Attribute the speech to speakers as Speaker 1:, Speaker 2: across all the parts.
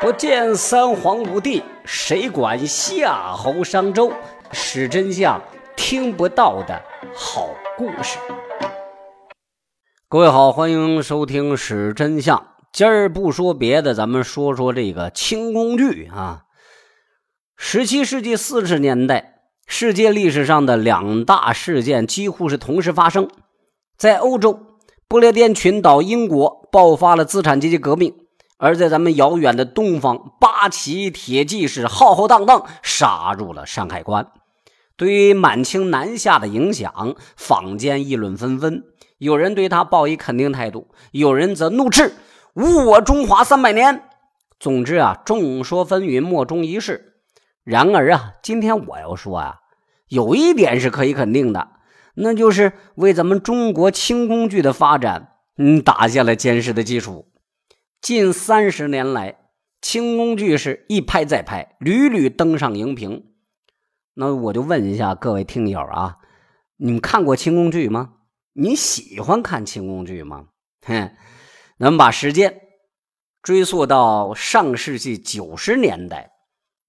Speaker 1: 不见三皇五帝，谁管夏侯商周？史真相，听不到的好故事。各位好，欢迎收听《史真相》。今儿不说别的，咱们说说这个清宫剧啊。十七世纪四十年代，世界历史上的两大事件几乎是同时发生。在欧洲，不列颠群岛英国爆发了资产阶级革命；而在咱们遥远的东方，八旗铁骑是浩浩荡荡杀入了山海关。对于满清南下的影响，坊间议论纷纷。有人对他抱以肯定态度，有人则怒斥。误我中华三百年。总之啊，众说纷纭，莫衷一是。然而啊，今天我要说啊，有一点是可以肯定的，那就是为咱们中国清宫剧的发展，嗯，打下了坚实的基础。近三十年来，清宫剧是一拍再拍，屡屡登上荧屏。那我就问一下各位听友啊，你们看过清宫剧吗？你喜欢看清宫剧吗？哼。咱们把时间追溯到上世纪九十年代，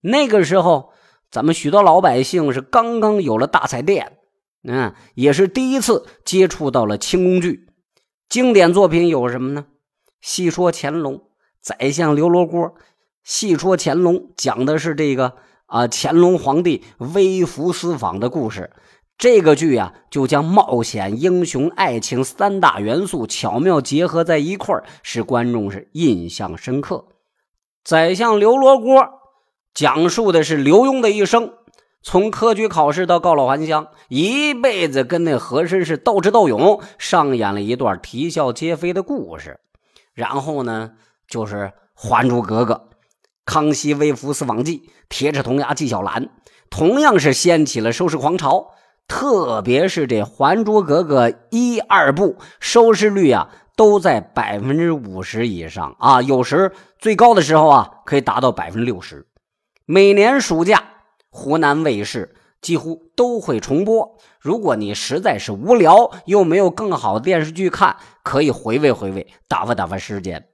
Speaker 1: 那个时候，咱们许多老百姓是刚刚有了大彩电，嗯，也是第一次接触到了清宫剧。经典作品有什么呢？戏说乾隆，宰相刘罗锅。戏说乾隆讲的是这个啊，乾隆皇帝微服私访的故事。这个剧啊，就将冒险、英雄、爱情三大元素巧妙结合在一块儿，使观众是印象深刻。宰相刘罗锅讲述的是刘墉的一生，从科举考试到告老还乡，一辈子跟那和珅是斗智斗勇，上演了一段啼笑皆非的故事。然后呢，就是《还珠格格》，康熙微服私访记，铁齿铜牙纪晓岚，同样是掀起了收视狂潮。特别是这《还珠格格》一二部收视率啊，都在百分之五十以上啊，有时最高的时候啊，可以达到百分之六十。每年暑假，湖南卫视几乎都会重播。如果你实在是无聊，又没有更好的电视剧看，可以回味回味，打发打发时间。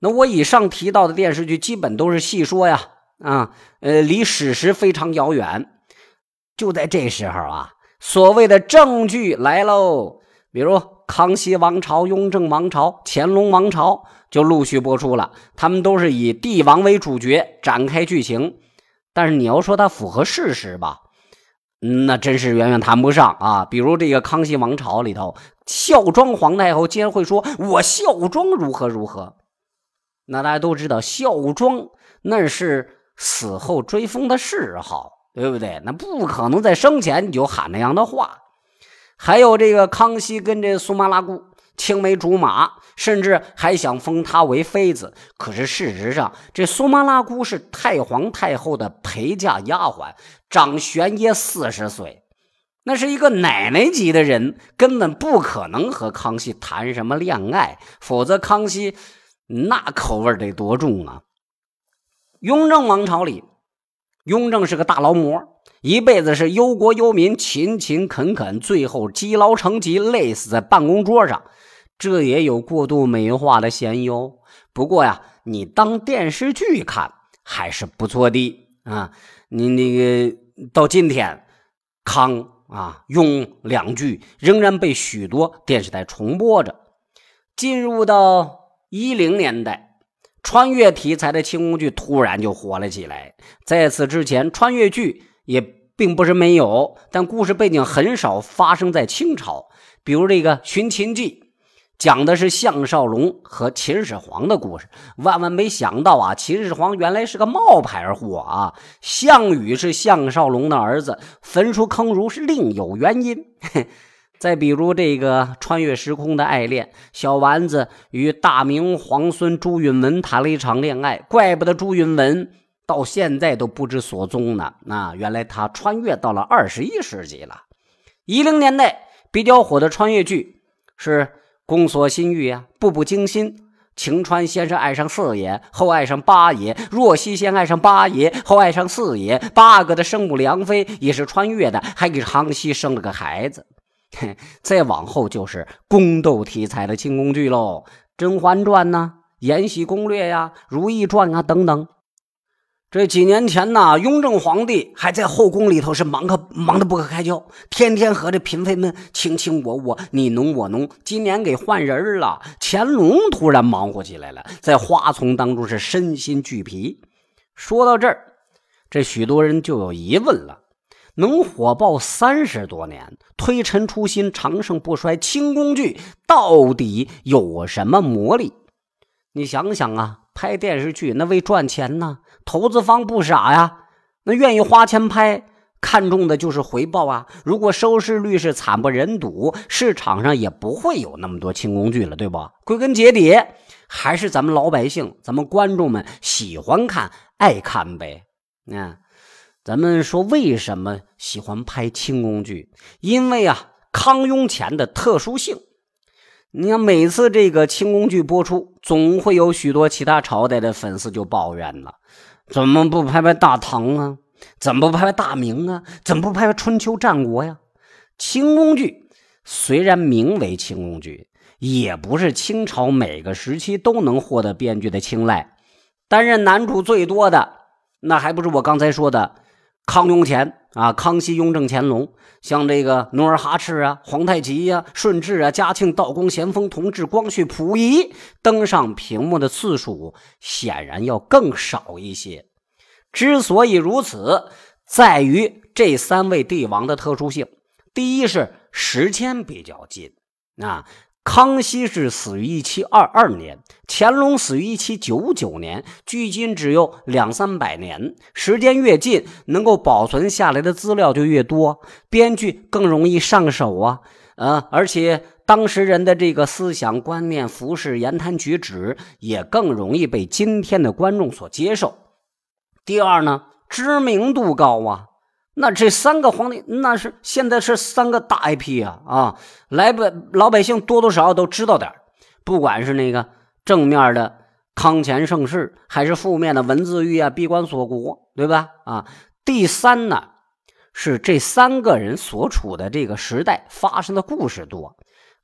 Speaker 1: 那我以上提到的电视剧，基本都是戏说呀，啊，呃，离史实非常遥远。就在这时候啊，所谓的正剧来喽，比如康熙王朝、雍正王朝、乾隆王朝就陆续播出了。他们都是以帝王为主角展开剧情，但是你要说它符合事实吧，那真是远远谈不上啊。比如这个康熙王朝里头，孝庄皇太后竟然会说：“我孝庄如何如何。”那大家都知道，孝庄那是死后追封的谥号。对不对？那不可能在生前你就喊那样的话。还有这个康熙跟这苏麻拉姑青梅竹马，甚至还想封她为妃子。可是事实上，这苏麻拉姑是太皇太后的陪嫁丫鬟，长玄爷四十岁，那是一个奶奶级的人，根本不可能和康熙谈什么恋爱。否则，康熙那口味得多重啊！雍正王朝里。雍正是个大劳模，一辈子是忧国忧民，勤勤恳恳，最后积劳成疾，累死在办公桌上。这也有过度美化的嫌疑哦。不过呀，你当电视剧看还是不错的啊。你那个到今天，康啊用两句仍然被许多电视台重播着。进入到一零年代。穿越题材的清宫剧突然就火了起来。在此之前，穿越剧也并不是没有，但故事背景很少发生在清朝。比如这个《寻秦记》，讲的是项少龙和秦始皇的故事。万万没想到啊，秦始皇原来是个冒牌货啊！项羽是项少龙的儿子，焚书坑儒是另有原因。再比如这个穿越时空的爱恋，小丸子与大明皇孙朱允文谈了一场恋爱，怪不得朱允文到现在都不知所踪呢。那原来他穿越到了二十一世纪了。一零年代比较火的穿越剧是《宫锁心玉》呀，《步步惊心》。晴川先生爱上四爷，后爱上八爷；若曦先爱上八爷，后爱上四爷。八阿哥的生母梁妃也是穿越的，还给康熙生了个孩子。再往后就是宫斗题材的清宫剧喽，《甄嬛传》呢，《延禧攻略》呀，《如懿传》啊等等。这几年前呢，雍正皇帝还在后宫里头是忙个忙得不可开交，天天和这嫔妃们卿卿我我，你侬我侬。今年给换人了，乾隆突然忙活起来了，在花丛当中是身心俱疲。说到这儿，这许多人就有疑问了：能火爆三十多年，推陈出新，长盛不衰，清宫剧到底有什么魔力？你想想啊。拍电视剧那为赚钱呢，投资方不傻呀，那愿意花钱拍，看中的就是回报啊。如果收视率是惨不忍睹，市场上也不会有那么多清宫剧了，对不？归根结底，还是咱们老百姓、咱们观众们喜欢看、爱看呗。嗯，咱们说为什么喜欢拍清宫剧？因为啊，康雍乾的特殊性。你看，每次这个清宫剧播出，总会有许多其他朝代的粉丝就抱怨了：怎么不拍拍大唐啊？怎么不拍拍大明啊？怎么不拍拍春秋战国呀？清宫剧虽然名为清宫剧，也不是清朝每个时期都能获得编剧的青睐。担任男主最多的，那还不是我刚才说的康雍乾。啊，康熙、雍正、乾隆，像这个努尔哈赤啊、皇太极呀、顺治啊、嘉庆、道光、咸丰、同治、光绪、溥仪登上屏幕的次数显然要更少一些。之所以如此，在于这三位帝王的特殊性。第一是时间比较近啊。康熙是死于一七二二年，乾隆死于一七九九年，距今只有两三百年。时间越近，能够保存下来的资料就越多，编剧更容易上手啊！呃，而且当时人的这个思想观念、服饰、言谈举止也更容易被今天的观众所接受。第二呢，知名度高啊。那这三个皇帝，那是现在是三个大 IP 啊啊！来百老百姓多多少少都知道点不管是那个正面的康乾盛世，还是负面的文字狱啊、闭关锁国，对吧？啊，第三呢是这三个人所处的这个时代发生的故事多。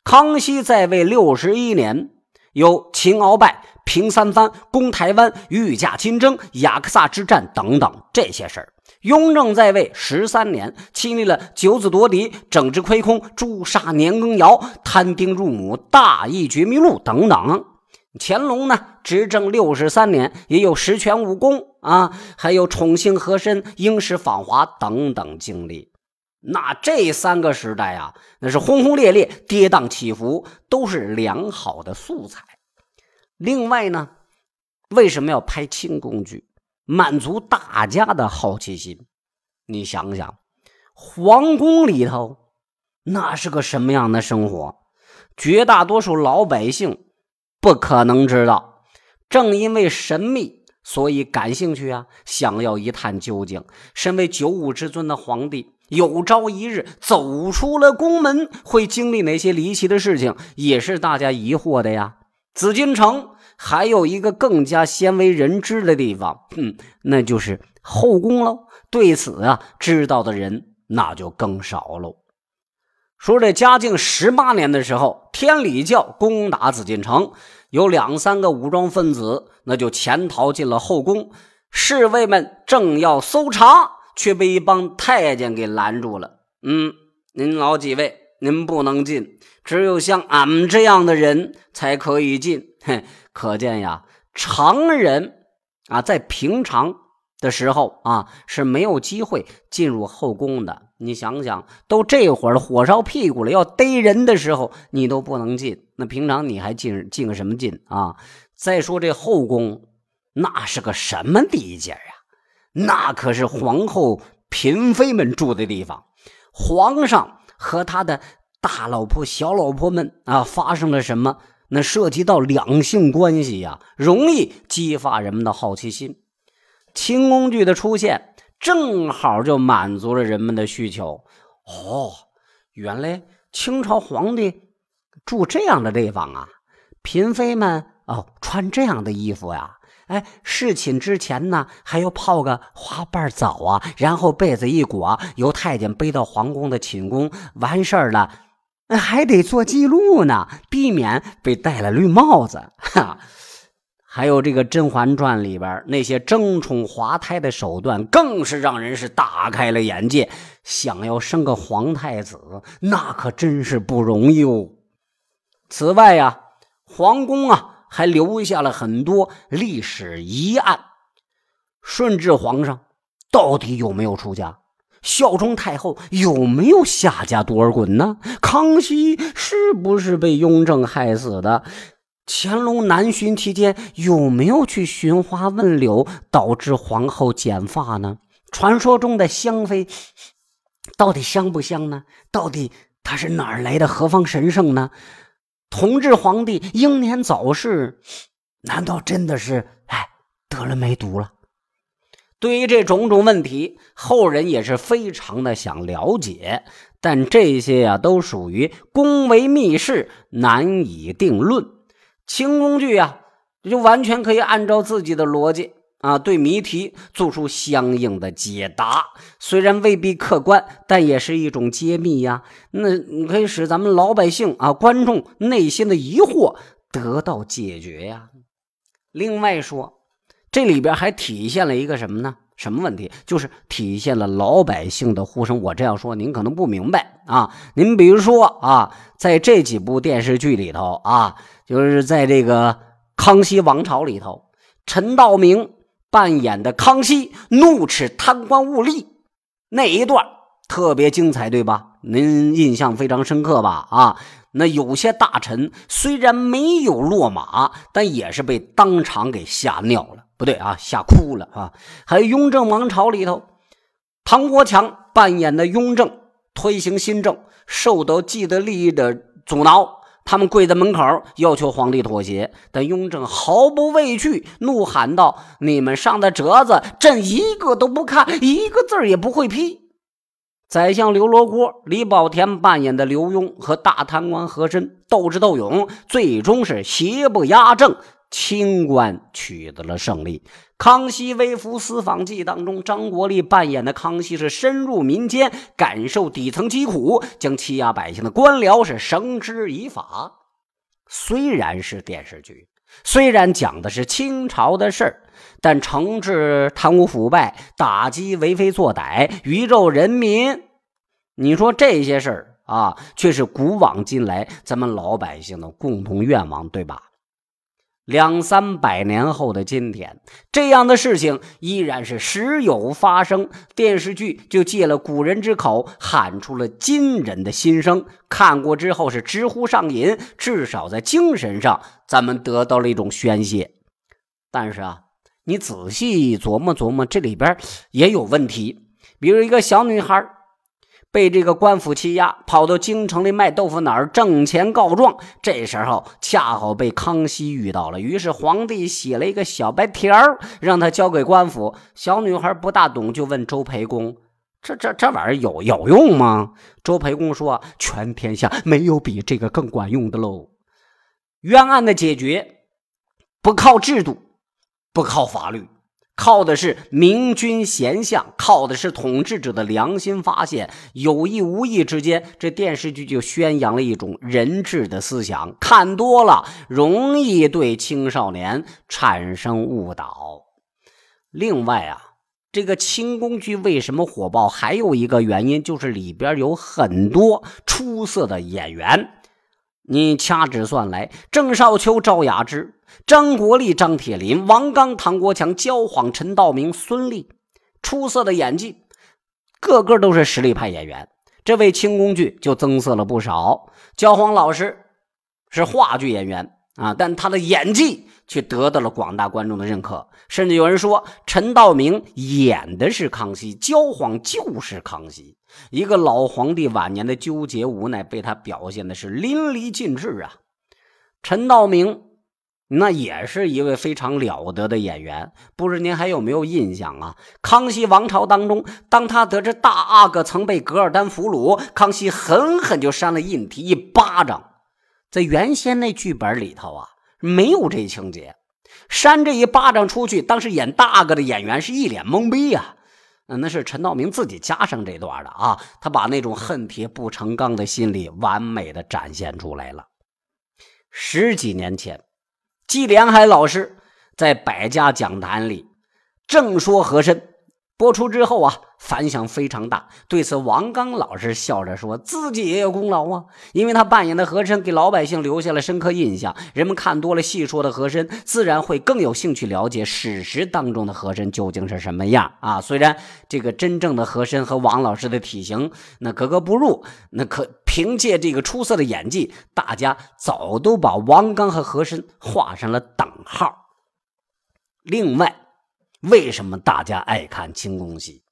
Speaker 1: 康熙在位六十一年，有秦鳌拜、平三藩、攻台湾、御驾亲征、雅克萨之战等等这些事儿。雍正在位十三年，经历了九子夺嫡、整治亏空、诛杀年羹尧、摊丁入亩、大义绝密录等等。乾隆呢，执政六十三年，也有十全武功啊，还有宠幸和珅、英使访华等等经历。那这三个时代啊，那是轰轰烈烈、跌宕起伏，都是良好的素材。另外呢，为什么要拍清宫剧？满足大家的好奇心，你想想，皇宫里头那是个什么样的生活？绝大多数老百姓不可能知道。正因为神秘，所以感兴趣啊，想要一探究竟。身为九五之尊的皇帝，有朝一日走出了宫门，会经历哪些离奇的事情，也是大家疑惑的呀。紫禁城。还有一个更加鲜为人知的地方，哼，那就是后宫喽。对此啊，知道的人那就更少喽。说这嘉靖十八年的时候，天理教攻打紫禁城，有两三个武装分子，那就潜逃进了后宫。侍卫们正要搜查，却被一帮太监给拦住了。嗯，您老几位，您不能进，只有像俺们这样的人才可以进。嘿。可见呀，常人啊，在平常的时候啊是没有机会进入后宫的。你想想，都这会儿火烧屁股了，要逮人的时候，你都不能进。那平常你还进进个什么进啊？再说这后宫，那是个什么地界呀？那可是皇后、嫔妃们住的地方。皇上和他的大老婆、小老婆们啊，发生了什么？那涉及到两性关系呀，容易激发人们的好奇心。清宫剧的出现，正好就满足了人们的需求。哦，原来清朝皇帝住这样的地方啊，嫔妃们哦穿这样的衣服呀。哎，侍寝之前呢，还要泡个花瓣澡啊，然后被子一裹，由太监背到皇宫的寝宫，完事儿了。还得做记录呢，避免被戴了绿帽子。哈，还有这个《甄嬛传》里边那些争宠滑胎的手段，更是让人是大开了眼界。想要生个皇太子，那可真是不容易哦。此外呀，皇宫啊还留下了很多历史疑案。顺治皇上到底有没有出家？孝忠太后有没有下嫁多尔衮呢？康熙是不是被雍正害死的？乾隆南巡期间有没有去寻花问柳，导致皇后剪发呢？传说中的香妃到底香不香呢？到底她是哪儿来的何方神圣呢？同治皇帝英年早逝，难道真的是哎得了梅毒了？对于这种种问题，后人也是非常的想了解，但这些呀都属于宫闱秘事，难以定论。清宫剧啊，就完全可以按照自己的逻辑啊，对谜题做出相应的解答。虽然未必客观，但也是一种揭秘呀。那你可以使咱们老百姓啊，观众内心的疑惑得到解决呀。另外说，这里边还体现了一个什么呢？什么问题？就是体现了老百姓的呼声。我这样说，您可能不明白啊。您比如说啊，在这几部电视剧里头啊。就是在这个康熙王朝里头，陈道明扮演的康熙怒斥贪官污吏那一段特别精彩，对吧？您印象非常深刻吧？啊，那有些大臣虽然没有落马，但也是被当场给吓尿了，不对啊，吓哭了啊！还有雍正王朝里头，唐国强扮演的雍正推行新政，受到既得利益的阻挠。他们跪在门口要求皇帝妥协，但雍正毫不畏惧，怒喊道：“你们上的折子，朕一个都不看，一个字也不会批。”宰相刘罗锅、李保田扮演的刘墉和大贪官和珅斗智斗勇，最终是邪不压正。清官取得了胜利。《康熙微服私访记》当中，张国立扮演的康熙是深入民间，感受底层疾苦，将欺压百姓的官僚是绳之以法。虽然是电视剧，虽然讲的是清朝的事儿，但惩治贪污腐败、打击为非作歹、鱼肉人民，你说这些事儿啊，却是古往今来咱们老百姓的共同愿望，对吧？两三百年后的今天，这样的事情依然是时有发生。电视剧就借了古人之口，喊出了今人的心声。看过之后是直呼上瘾，至少在精神上，咱们得到了一种宣泄。但是啊，你仔细琢磨琢磨，这里边也有问题。比如一个小女孩。被这个官府欺压，跑到京城里卖豆腐脑挣钱告状。这时候恰好被康熙遇到了，于是皇帝写了一个小白条让他交给官府。小女孩不大懂，就问周培公：“这这这玩意儿有有用吗？”周培公说：“全天下没有比这个更管用的喽。冤案的解决不靠制度，不靠法律。”靠的是明君贤相，靠的是统治者的良心发现。有意无意之间，这电视剧就宣扬了一种人治的思想。看多了，容易对青少年产生误导。另外啊，这个清宫剧为什么火爆？还有一个原因就是里边有很多出色的演员。你掐指算来，郑少秋、赵雅芝。张国立、张铁林、王刚、唐国强、焦晃、陈道明、孙俪，出色的演技，个个都是实力派演员，这位清宫剧就增色了不少。焦晃老师是话剧演员啊，但他的演技却得到了广大观众的认可，甚至有人说陈道明演的是康熙，焦晃就是康熙。一个老皇帝晚年的纠结无奈，被他表现的是淋漓尽致啊。陈道明。那也是一位非常了得的演员，不知您还有没有印象啊？康熙王朝当中，当他得知大阿哥曾被噶尔丹俘虏，康熙狠狠就扇了胤禩一巴掌。在原先那剧本里头啊，没有这情节，扇这一巴掌出去，当时演大哥的演员是一脸懵逼呀。那是陈道明自己加上这段的啊，他把那种恨铁不成钢的心理完美的展现出来了。十几年前。纪连海老师在百家讲坛里正说和珅。播出之后啊，反响非常大。对此，王刚老师笑着说：“自己也有功劳啊，因为他扮演的和珅给老百姓留下了深刻印象。人们看多了戏说的和珅，自然会更有兴趣了解史实当中的和珅究竟是什么样啊。虽然这个真正的和珅和王老师的体型那格格不入，那可凭借这个出色的演技，大家早都把王刚和和珅画上了等号。另外。”为什么大家爱看清宫戏？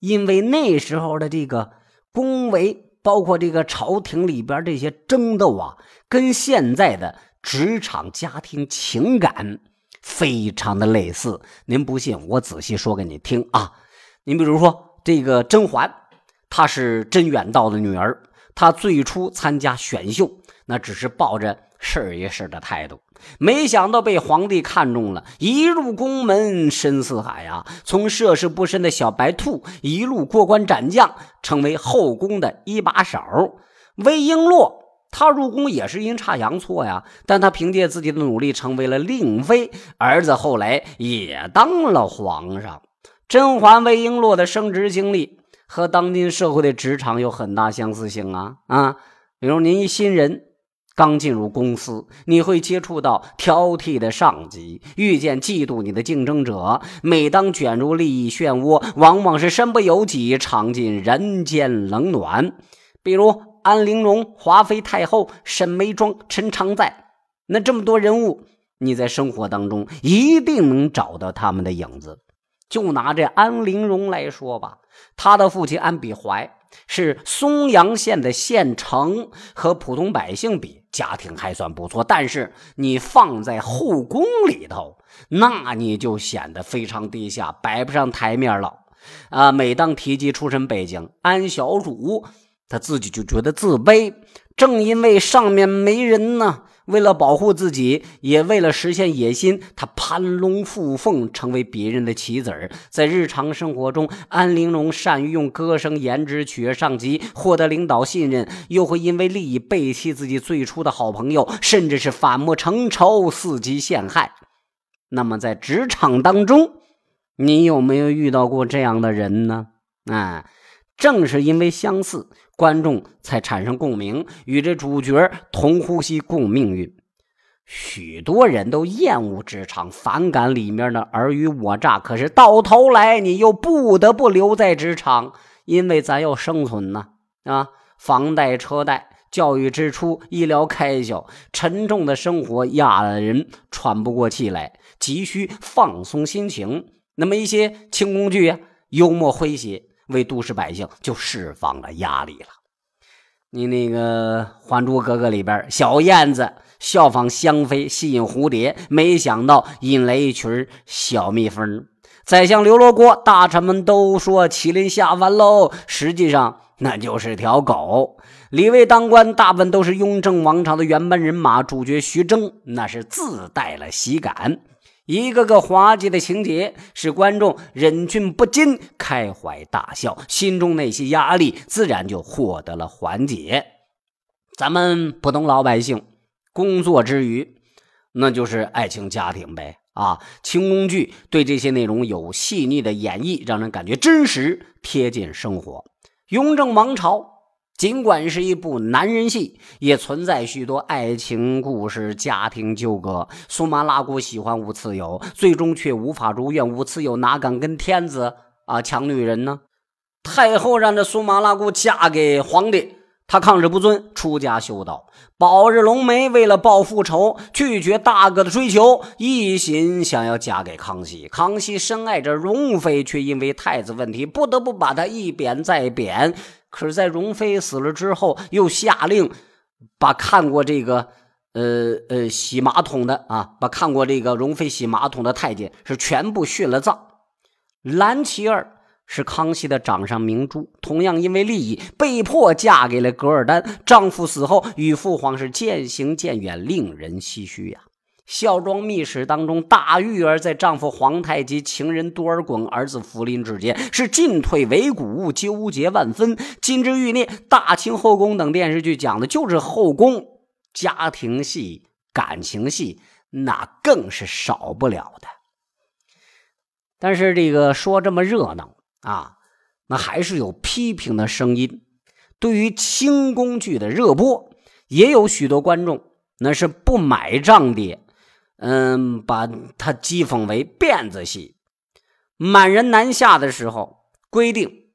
Speaker 1: 因为那时候的这个宫闱，包括这个朝廷里边这些争斗啊，跟现在的职场家庭情感非常的类似。您不信，我仔细说给你听啊。您比如说这个甄嬛，她是甄远道的女儿，她最初参加选秀，那只是抱着试一试的态度。没想到被皇帝看中了，一入宫门深似海啊！从涉世不深的小白兔一路过关斩将，成为后宫的一把手。魏璎珞，她入宫也是阴差阳错呀，但她凭借自己的努力成为了令妃，儿子后来也当了皇上。甄嬛、魏璎珞的升职经历和当今社会的职场有很大相似性啊啊！比如您一新人。刚进入公司，你会接触到挑剔的上级，遇见嫉妒你的竞争者。每当卷入利益漩涡，往往是身不由己，尝尽人间冷暖。比如安陵容、华妃太后、沈眉庄、陈常在，那这么多人物，你在生活当中一定能找到他们的影子。就拿这安陵容来说吧，他的父亲安比怀。是松阳县的县城，和普通百姓比，家庭还算不错。但是你放在后宫里头，那你就显得非常低下，摆不上台面了。啊，每当提及出身背景，安小主他自己就觉得自卑。正因为上面没人呢。为了保护自己，也为了实现野心，他攀龙附凤，成为别人的棋子儿。在日常生活中，安陵容善于用歌声、颜值取悦上级，获得领导信任，又会因为利益背弃自己最初的好朋友，甚至是反目成仇、伺机陷害。那么，在职场当中，你有没有遇到过这样的人呢？啊？正是因为相似，观众才产生共鸣，与这主角同呼吸共命运。许多人都厌恶职场，反感里面的尔虞我诈，可是到头来你又不得不留在职场，因为咱要生存呢啊！房贷、车贷、教育支出、医疗开销，沉重的生活压得人喘不过气来，急需放松心情。那么一些轻工具呀，幽默诙谐。为都市百姓就释放了压力了。你那个《还珠格格》里边，小燕子效仿香妃吸引蝴蝶，没想到引来一群小蜜蜂。再像刘罗锅，大臣们都说麒麟下凡喽，实际上那就是条狗。李卫当官，大部分都是雍正王朝的原班人马。主角徐峥那是自带了喜感。一个个滑稽的情节，使观众忍俊不禁，开怀大笑，心中那些压力自然就获得了缓解。咱们普通老百姓工作之余，那就是爱情家庭呗啊！清宫剧对这些内容有细腻的演绎，让人感觉真实贴近生活。雍正王朝。尽管是一部男人戏，也存在许多爱情故事、家庭纠葛。苏麻拉姑喜欢吴次友，最终却无法如愿。吴次友哪敢跟天子啊抢女人呢？太后让这苏麻拉姑嫁给皇帝，她抗旨不遵，出家修道。宝日龙梅为了报复仇，拒绝大哥的追求，一心想要嫁给康熙。康熙深爱着容妃，却因为太子问题，不得不把她一贬再贬。可是，在容妃死了之后，又下令把看过这个呃呃洗马桶的啊，把看过这个容妃洗马桶的太监是全部殉了葬。蓝琪儿是康熙的掌上明珠，同样因为利益被迫嫁给了噶尔丹。丈夫死后与父皇是渐行渐远，令人唏嘘呀。《孝庄秘史》当中，大玉儿在丈夫皇太极、情人多尔衮、儿子福临之间是进退维谷，纠结万分。《金枝欲孽》《大清后宫》等电视剧讲的就是后宫家庭戏、感情戏，那更是少不了的。但是这个说这么热闹啊，那还是有批评的声音。对于清宫剧的热播，也有许多观众那是不买账的，嗯，把他讥讽为辫子戏。满人南下的时候规定，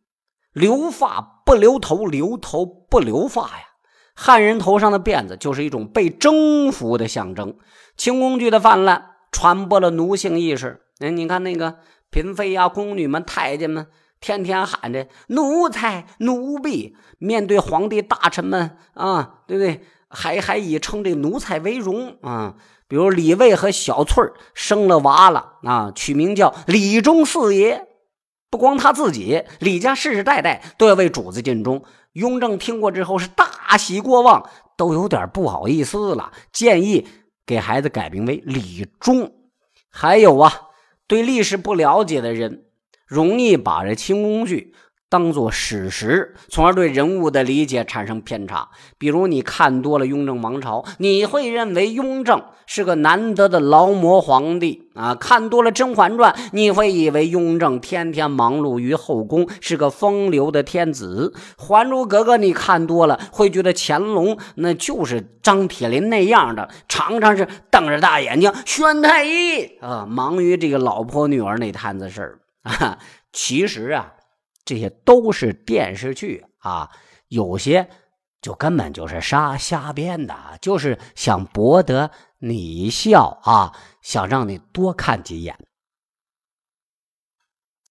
Speaker 1: 留发不留头，留头不留发呀。汉人头上的辫子就是一种被征服的象征。清宫剧的泛滥传播了奴性意识。哎，你看那个嫔妃呀、宫女们、太监们，天天喊着奴才、奴婢，面对皇帝大臣们啊，对不对？还还以称这奴才为荣啊。比如李卫和小翠生了娃了啊，取名叫李忠四爷。不光他自己，李家世世代代都要为主子尽忠。雍正听过之后是大喜过望，都有点不好意思了，建议给孩子改名为李忠。还有啊，对历史不了解的人，容易把这清宫剧。当做史实，从而对人物的理解产生偏差。比如，你看多了雍正王朝，你会认为雍正是个难得的劳模皇帝啊；看多了《甄嬛传》，你会以为雍正天天忙碌于后宫，是个风流的天子。《还珠格格》你看多了，会觉得乾隆那就是张铁林那样的，常常是瞪着大眼睛宣太医啊，忙于这个老婆女儿那摊子事儿啊。其实啊。这些都是电视剧啊，有些就根本就是瞎瞎编的，就是想博得你笑啊，想让你多看几眼。